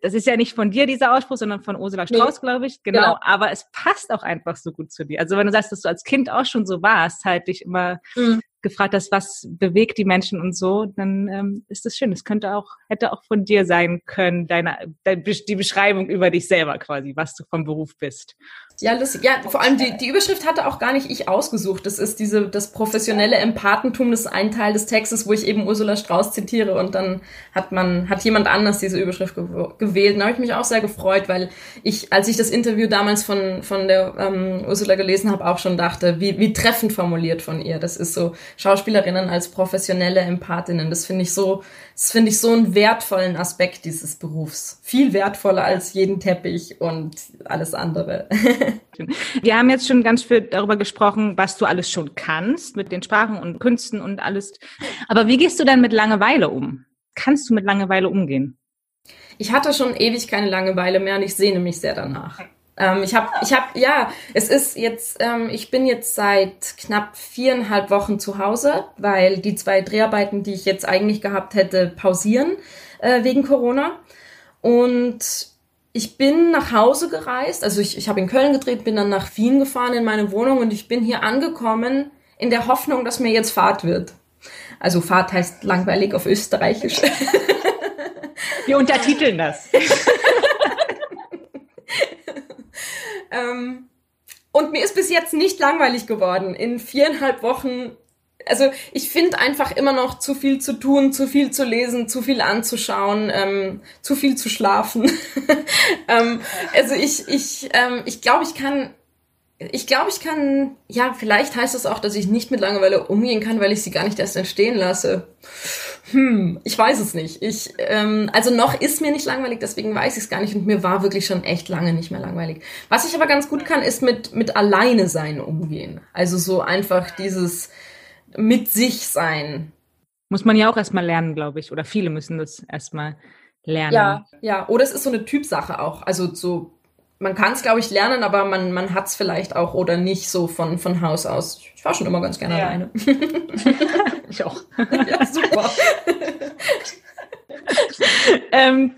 das ist ja nicht von dir dieser Ausspruch, sondern von Ursula Strauß, nee. glaube ich. Genau, genau, Aber es passt auch einfach so gut zu dir. Also wenn du sagst, dass du als Kind auch schon so warst, halt dich immer mhm. gefragt hast, was bewegt die Menschen und so, dann ähm, ist das schön. Es könnte auch, hätte auch von dir sein können, deine, deine, die Beschreibung über dich selber quasi, was du vom Beruf bist. Ja, lustig. Ja, vor allem die, die Überschrift hatte auch gar nicht ich ausgesucht. Das ist diese, das professionelle Empathentum, das ist ein Teil des Textes, wo ich eben Ursula Strauß zitiere und dann hat man, hat jemand anders diese Überschrift gewählt. Da habe ich mich auch sehr gefreut, weil ich, als ich das Interview damals von, von der ähm, Ursula gelesen habe, auch schon dachte, wie, wie treffend formuliert von ihr. Das ist so Schauspielerinnen als professionelle Empathinnen. Das finde ich so, das finde ich so einen wertvollen Aspekt dieses Berufs. Viel wertvoller als jeden Teppich und alles andere. Wir haben jetzt schon ganz viel darüber gesprochen, was du alles schon kannst mit den Sprachen und Künsten und alles. Aber wie gehst du dann mit Langeweile um? Kannst du mit Langeweile umgehen? Ich hatte schon ewig keine Langeweile mehr und ich sehne mich sehr danach. Ähm, ich habe, ich habe, ja, es ist jetzt, ähm, ich bin jetzt seit knapp viereinhalb Wochen zu Hause, weil die zwei Dreharbeiten, die ich jetzt eigentlich gehabt hätte, pausieren äh, wegen Corona. Und ich bin nach Hause gereist, also ich, ich habe in Köln gedreht, bin dann nach Wien gefahren in meine Wohnung und ich bin hier angekommen in der Hoffnung, dass mir jetzt Fahrt wird. Also Fahrt heißt langweilig auf Österreichisch. Wir untertiteln das. ähm, und mir ist bis jetzt nicht langweilig geworden. In viereinhalb Wochen also ich finde einfach immer noch zu viel zu tun, zu viel zu lesen, zu viel anzuschauen, ähm, zu viel zu schlafen. ähm, also ich, ich, ähm, ich glaube, ich kann, ich glaube, ich kann, ja, vielleicht heißt das auch, dass ich nicht mit Langeweile umgehen kann, weil ich sie gar nicht erst entstehen lasse. Hm, ich weiß es nicht. Ich, ähm, also noch ist mir nicht langweilig, deswegen weiß ich es gar nicht und mir war wirklich schon echt lange nicht mehr langweilig. Was ich aber ganz gut kann, ist mit mit alleine sein umgehen. Also so einfach dieses mit sich sein. Muss man ja auch erstmal lernen, glaube ich. Oder viele müssen das erstmal lernen. Ja, ja. Oder es ist so eine Typsache auch. Also so, man kann es, glaube ich, lernen, aber man, man hat es vielleicht auch oder nicht so von, von Haus aus. Ich war schon immer ganz gerne ja. alleine. ich auch. ja, super. ähm,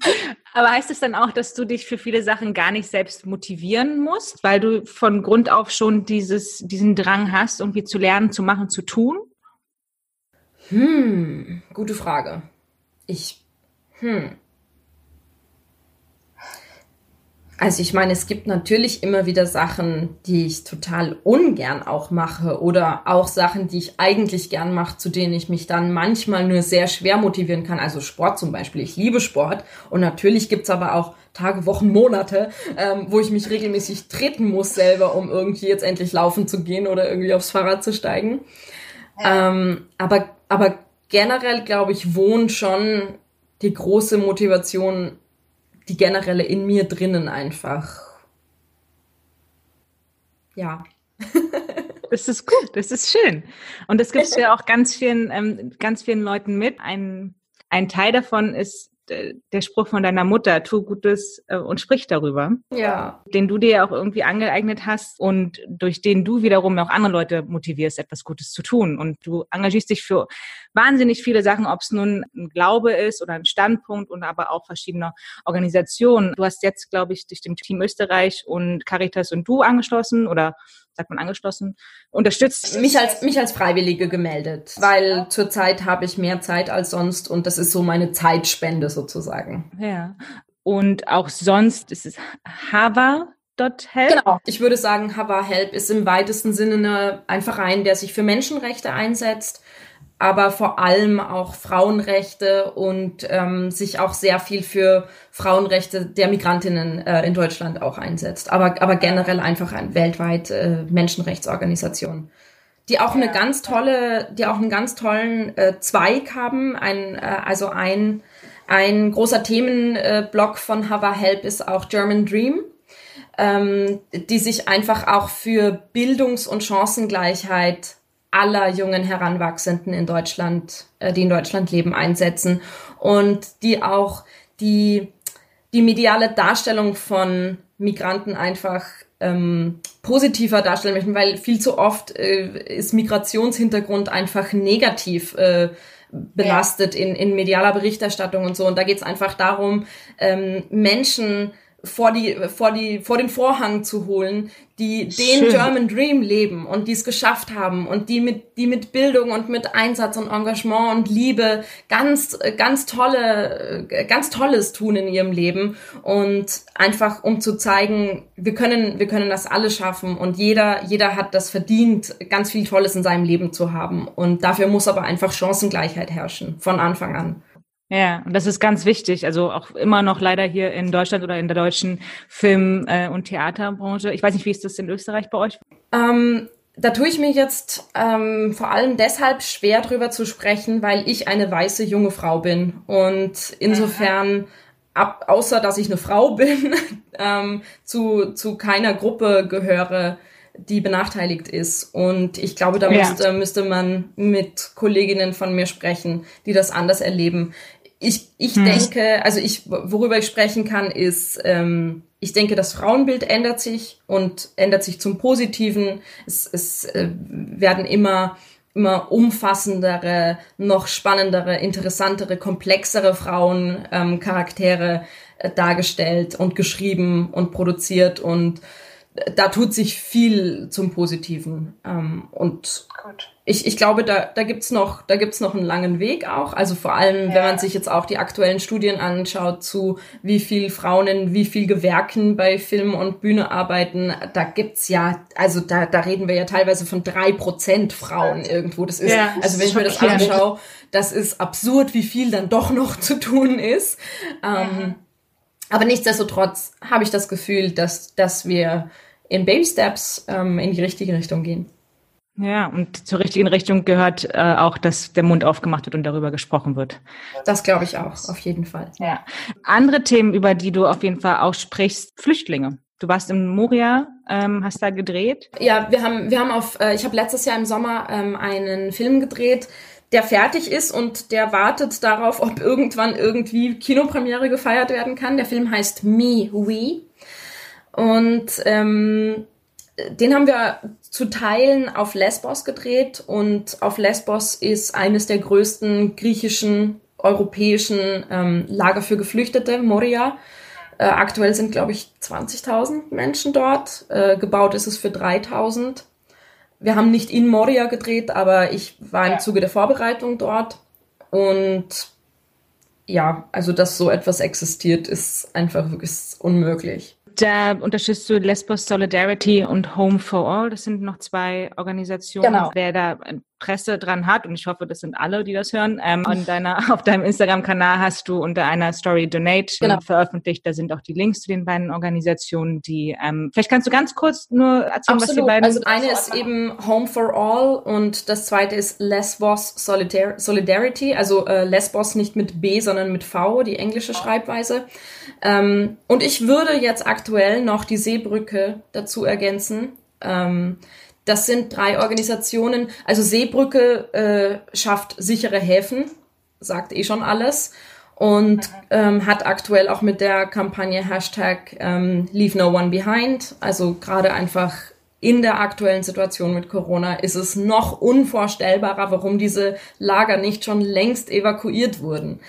aber heißt es dann auch, dass du dich für viele Sachen gar nicht selbst motivieren musst, weil du von Grund auf schon dieses, diesen Drang hast, irgendwie zu lernen, zu machen, zu tun? Hm, gute Frage. Ich, hm. Also ich meine, es gibt natürlich immer wieder Sachen, die ich total ungern auch mache oder auch Sachen, die ich eigentlich gern mache, zu denen ich mich dann manchmal nur sehr schwer motivieren kann. Also Sport zum Beispiel. Ich liebe Sport und natürlich gibt's aber auch Tage, Wochen, Monate, ähm, wo ich mich regelmäßig treten muss selber, um irgendwie jetzt endlich laufen zu gehen oder irgendwie aufs Fahrrad zu steigen. Ja. Ähm, aber, aber generell, glaube ich, wohnt schon die große Motivation die generelle in mir drinnen einfach. Ja. Das ist gut, das ist schön. Und das gibst du ja auch ganz vielen, ähm, ganz vielen Leuten mit. Ein, ein Teil davon ist der Spruch von deiner Mutter, tu Gutes äh, und sprich darüber. Ja. Den du dir ja auch irgendwie angeeignet hast und durch den du wiederum auch andere Leute motivierst, etwas Gutes zu tun. Und du engagierst dich für wahnsinnig viele Sachen, ob es nun ein Glaube ist oder ein Standpunkt und aber auch verschiedene Organisationen. Du hast jetzt, glaube ich, dich dem Team Österreich und Caritas und du angeschlossen oder sagt man angeschlossen, unterstützt. Mich als, mich als Freiwillige gemeldet, weil zurzeit habe ich mehr Zeit als sonst und das ist so meine Zeitspende sozusagen. Ja. Und auch sonst ist es Hava Help? Genau. Ich würde sagen, Hava Help ist im weitesten Sinne eine, ein Verein, der sich für Menschenrechte einsetzt aber vor allem auch Frauenrechte und ähm, sich auch sehr viel für Frauenrechte der Migrantinnen äh, in Deutschland auch einsetzt. Aber, aber generell einfach ein weltweit äh, Menschenrechtsorganisation. Die auch eine ganz tolle, die auch einen ganz tollen äh, Zweig haben. Ein, äh, also ein, ein großer Themenblock von Hava Help ist auch German Dream. Ähm, die sich einfach auch für Bildungs- und Chancengleichheit aller jungen Heranwachsenden in Deutschland, äh, die in Deutschland leben, einsetzen und die auch die, die mediale Darstellung von Migranten einfach ähm, positiver darstellen möchten, weil viel zu oft äh, ist Migrationshintergrund einfach negativ äh, belastet in, in medialer Berichterstattung und so. Und da geht es einfach darum, ähm, Menschen vor die vor die vor den Vorhang zu holen, die den Schön. German Dream leben und die es geschafft haben und die mit die mit Bildung und mit Einsatz und Engagement und Liebe ganz ganz tolle ganz tolles tun in ihrem Leben und einfach um zu zeigen, wir können wir können das alle schaffen und jeder jeder hat das verdient, ganz viel Tolles in seinem Leben zu haben und dafür muss aber einfach Chancengleichheit herrschen von Anfang an. Ja, und das ist ganz wichtig. Also auch immer noch leider hier in Deutschland oder in der deutschen Film- äh, und Theaterbranche. Ich weiß nicht, wie ist das in Österreich bei euch? Ähm, da tue ich mir jetzt ähm, vor allem deshalb schwer drüber zu sprechen, weil ich eine weiße junge Frau bin. Und insofern, ab, außer dass ich eine Frau bin, ähm, zu, zu keiner Gruppe gehöre, die benachteiligt ist. Und ich glaube, da Ja. müsste, müsste man mit Kolleginnen von mir sprechen, die das anders erleben. Ich, ich denke, also ich, worüber ich sprechen kann, ist, ähm, ich denke, das Frauenbild ändert sich und ändert sich zum Positiven. Es, es äh, werden immer immer umfassendere, noch spannendere, interessantere, komplexere Frauencharaktere ähm, Charaktere, äh, dargestellt und geschrieben und produziert und da tut sich viel zum Positiven. Ähm, und ich, ich glaube, da, da gibt's noch, da gibt's noch einen langen Weg auch. Also vor allem, wenn man sich jetzt auch die aktuellen Studien anschaut zu wie viel Frauen in wie viel Gewerken bei Film und Bühne arbeiten, da gibt's ja, also da, da reden wir ja teilweise von drei Prozent Frauen irgendwo. Das ist, Ja, das also wenn ist ich mir das anschaue, das ist absurd, wie viel dann doch noch zu tun ist. Ähm, aber nichtsdestotrotz habe ich das Gefühl, dass, dass wir in Baby Steps ähm, in die richtige Richtung gehen. Ja, und zur richtigen Richtung gehört äh, auch, dass der Mund aufgemacht wird und darüber gesprochen wird. Das glaube ich auch, auf jeden Fall. Ja. Andere Themen, über die du auf jeden Fall auch sprichst, Flüchtlinge. Du warst in Moria, ähm, hast da gedreht. Ja, wir haben, wir haben auf, äh, ich habe letztes Jahr im Sommer ähm, einen Film gedreht, der fertig ist und der wartet darauf, ob irgendwann irgendwie Kinopremiere gefeiert werden kann. Der Film heißt Me, We. Und ähm, den haben wir zu Teilen auf Lesbos gedreht und auf Lesbos ist eines der größten griechischen, europäischen ähm, Lager für Geflüchtete, Moria. Äh, aktuell sind, glaube ich, 20.000 Menschen dort. Äh, gebaut ist es für 3.000. Wir haben nicht in Moria gedreht, aber ich war im Zuge der Vorbereitung dort. Und ja, also dass so etwas existiert, ist einfach wirklich unmöglich. Da unterstützt du Lesbos Solidarity und Home for All. Das sind noch zwei Organisationen. Genau. Wer da Interesse dran hat, und ich hoffe, das sind alle, die das hören, ähm, an deiner, auf deinem Instagram-Kanal hast du unter einer Story Donate Genau. veröffentlicht. Da sind auch die Links zu den beiden Organisationen, die, ähm, vielleicht kannst du ganz kurz nur erzählen, was die Absolut. beiden Also eine ist eben Home for All und das zweite ist Lesbos Solidar Solidarity. Also äh, Lesbos nicht mit B, sondern mit V, die englische Schreibweise. Ähm, und ich würde jetzt aktuell noch die Seebrücke dazu ergänzen. Ähm, das sind drei Organisationen. Also Seebrücke äh, schafft sichere Häfen, sagt eh schon alles. Und ähm, hat aktuell auch mit der Kampagne Hashtag ähm, Leave No One Behind, also gerade einfach in der aktuellen Situation mit Corona ist es noch unvorstellbarer, warum diese Lager nicht schon längst evakuiert wurden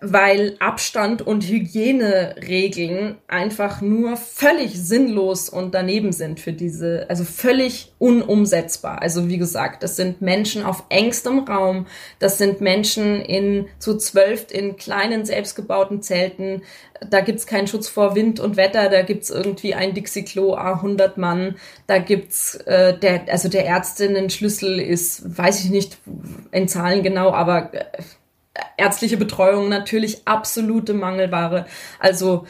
weil Abstand und Hygieneregeln einfach nur völlig sinnlos und daneben sind für diese, also völlig unumsetzbar. Also wie gesagt, das sind Menschen auf engstem Raum, das sind Menschen in zu zwölf in kleinen selbstgebauten Zelten, da gibt's keinen Schutz vor Wind und Wetter, da gibt's irgendwie ein Dixie-Klo A100 Mann, da gibt's äh, der, also der Ärztinnen-Schlüssel ist, weiß ich nicht in Zahlen genau, aber äh, ärztliche Betreuung natürlich absolute Mangelware. Also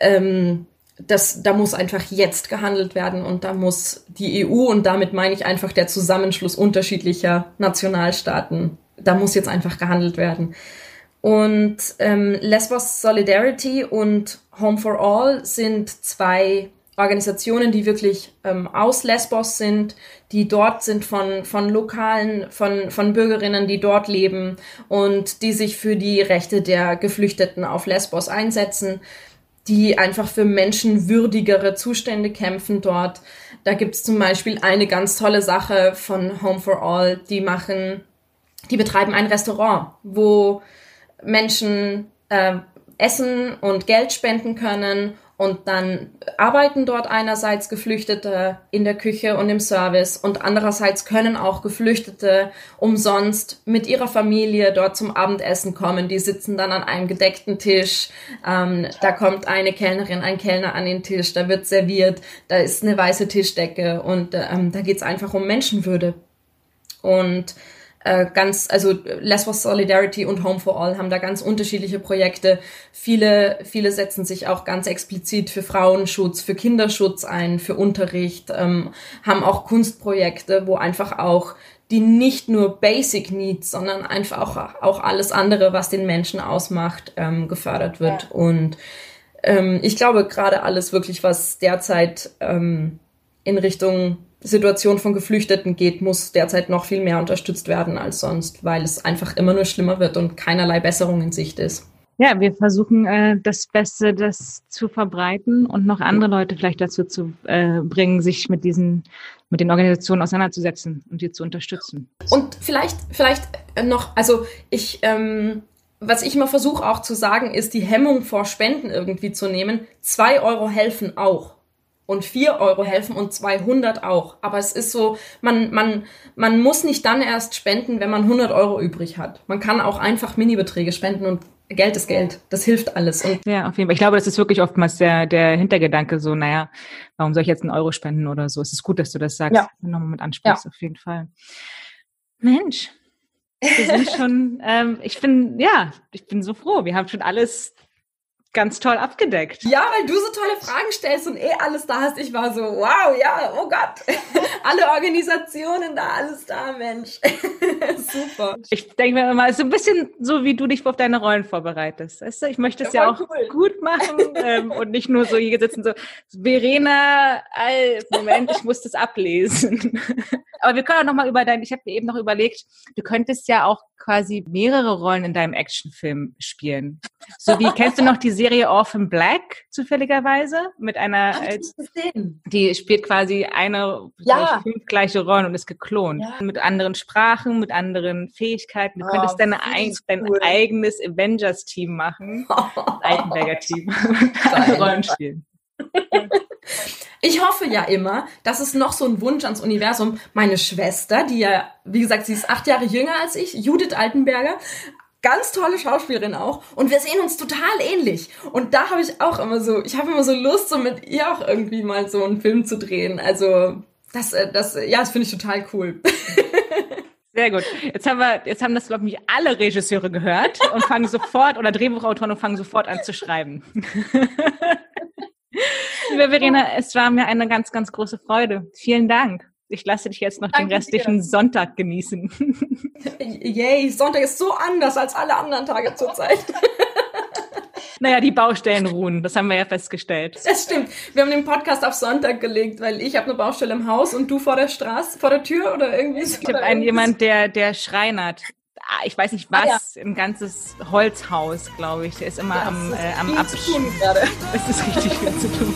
ähm, das, da muss einfach jetzt gehandelt werden und da muss die EU und damit meine ich einfach der Zusammenschluss unterschiedlicher Nationalstaaten, da muss jetzt einfach gehandelt werden. Und ähm, Lesbos Solidarity und Home for All sind zwei Organisationen, die wirklich ähm, aus Lesbos sind, die dort sind von, von Lokalen, von, von Bürgerinnen, die dort leben und die sich für die Rechte der Geflüchteten auf Lesbos einsetzen, die einfach für menschenwürdigere Zustände kämpfen dort. Da gibt's zum Beispiel eine ganz tolle Sache von Home for All, die machen, die betreiben ein Restaurant, wo Menschen äh, essen und Geld spenden können Und dann arbeiten dort einerseits Geflüchtete in der Küche und im Service und andererseits können auch Geflüchtete umsonst mit ihrer Familie dort zum Abendessen kommen. Die sitzen dann an einem gedeckten Tisch. Ähm, da kommt eine Kellnerin, ein Kellner an den Tisch, da wird serviert, da ist eine weiße Tischdecke und ähm, da geht's einfach um Menschenwürde. Und äh, ganz, also Less for Solidarity und Home for All haben da ganz unterschiedliche Projekte. Viele, viele setzen sich auch ganz explizit für Frauenschutz, für Kinderschutz ein, für Unterricht, ähm, haben auch Kunstprojekte, wo einfach auch die nicht nur Basic Needs, sondern einfach auch, auch alles andere, was den Menschen ausmacht, ähm, gefördert wird. Ja. Und ähm, ich glaube gerade alles wirklich, was derzeit ähm, in Richtung Situation von Geflüchteten geht, muss derzeit noch viel mehr unterstützt werden als sonst, weil es einfach immer nur schlimmer wird und keinerlei Besserung in Sicht ist. Ja, wir versuchen äh, das Beste, das zu verbreiten und noch andere Leute vielleicht dazu zu äh, bringen, sich mit diesen, mit den Organisationen auseinanderzusetzen und die zu unterstützen. Und vielleicht, vielleicht noch, also ich, ähm, was ich immer versuche auch zu sagen, ist die Hemmung vor Spenden irgendwie zu nehmen. Zwei Euro helfen auch und 4 Euro helfen und 200 auch. Aber es ist so, man, man, man muss nicht dann erst spenden, wenn man 100 Euro übrig hat. Man kann auch einfach Minibeträge spenden und Geld ist Geld. Das hilft alles. Und ja, auf jeden Fall. Ich glaube, das ist wirklich oftmals der, der Hintergedanke so, naja, warum soll ich jetzt einen Euro spenden oder so? Es ist gut, dass du das sagst. Ja. Nochmal mit ansprichst, ja. auf jeden Fall. Mensch. Wir sind schon, ähm, ich bin, ja, ich bin so froh. Wir haben schon alles ganz toll abgedeckt. Ja, weil du so tolle Fragen stellst und eh alles da hast. Ich war so, wow, ja, oh Gott. Alle Organisationen da, alles da, Mensch. Super. Ich denke mir immer, so ein bisschen so, wie du dich auf deine Rollen vorbereitest. Weißt du, ich möchte es ja, ja auch cool. gut machen ähm, und nicht nur so hier sitzen, so, Verena, Moment, ich muss das ablesen. Aber wir können auch nochmal über dein, ich habe mir eben noch überlegt, du könntest ja auch quasi mehrere Rollen in deinem Actionfilm spielen. So wie, kennst du noch die Serie Orphan Black zufälligerweise? Mit einer, äh, die spielt quasi eine, ja. fünf gleiche Rollen und ist geklont. Ja. Mit anderen Sprachen, mit anderen Fähigkeiten. Du oh, könntest deine ein, dein cool. eigenes Avengers-Team machen. Altenberger-Team. Rollen spielen. Ich hoffe ja immer, dass es noch so ein Wunsch ans Universum. Meine Schwester, die ja, wie gesagt, sie ist acht Jahre jünger als ich, Judith Altenberger, ganz tolle Schauspielerin auch und wir sehen uns total ähnlich und da habe ich auch immer so ich habe immer so Lust so mit ihr auch irgendwie mal so einen Film zu drehen also das äh, das ja das finde ich total cool Sehr gut. Jetzt haben wir, jetzt haben das, glaube ich, alle Regisseure gehört und fangen sofort, oder Drehbuchautoren und fangen sofort an zu schreiben. Liebe Verena, es war mir eine ganz, ganz große Freude. Vielen Dank. Ich lasse dich jetzt noch Danke den restlichen dir. Sonntag genießen. Yay, Sonntag ist so anders als alle anderen Tage zurzeit. Naja, die Baustellen ruhen, das haben wir ja festgestellt. Das stimmt. Wir haben den Podcast auf Sonntag gelegt, weil ich habe eine Baustelle im Haus und du vor der Straße, vor der Tür oder irgendwie so. Es gibt einen jemand, der, der schreinert. Ah, ich weiß nicht was, ah, ja. ein ganzes Holzhaus, glaube ich. Der ist immer ja, am, äh, am Abschieben. Das ist richtig viel zu tun.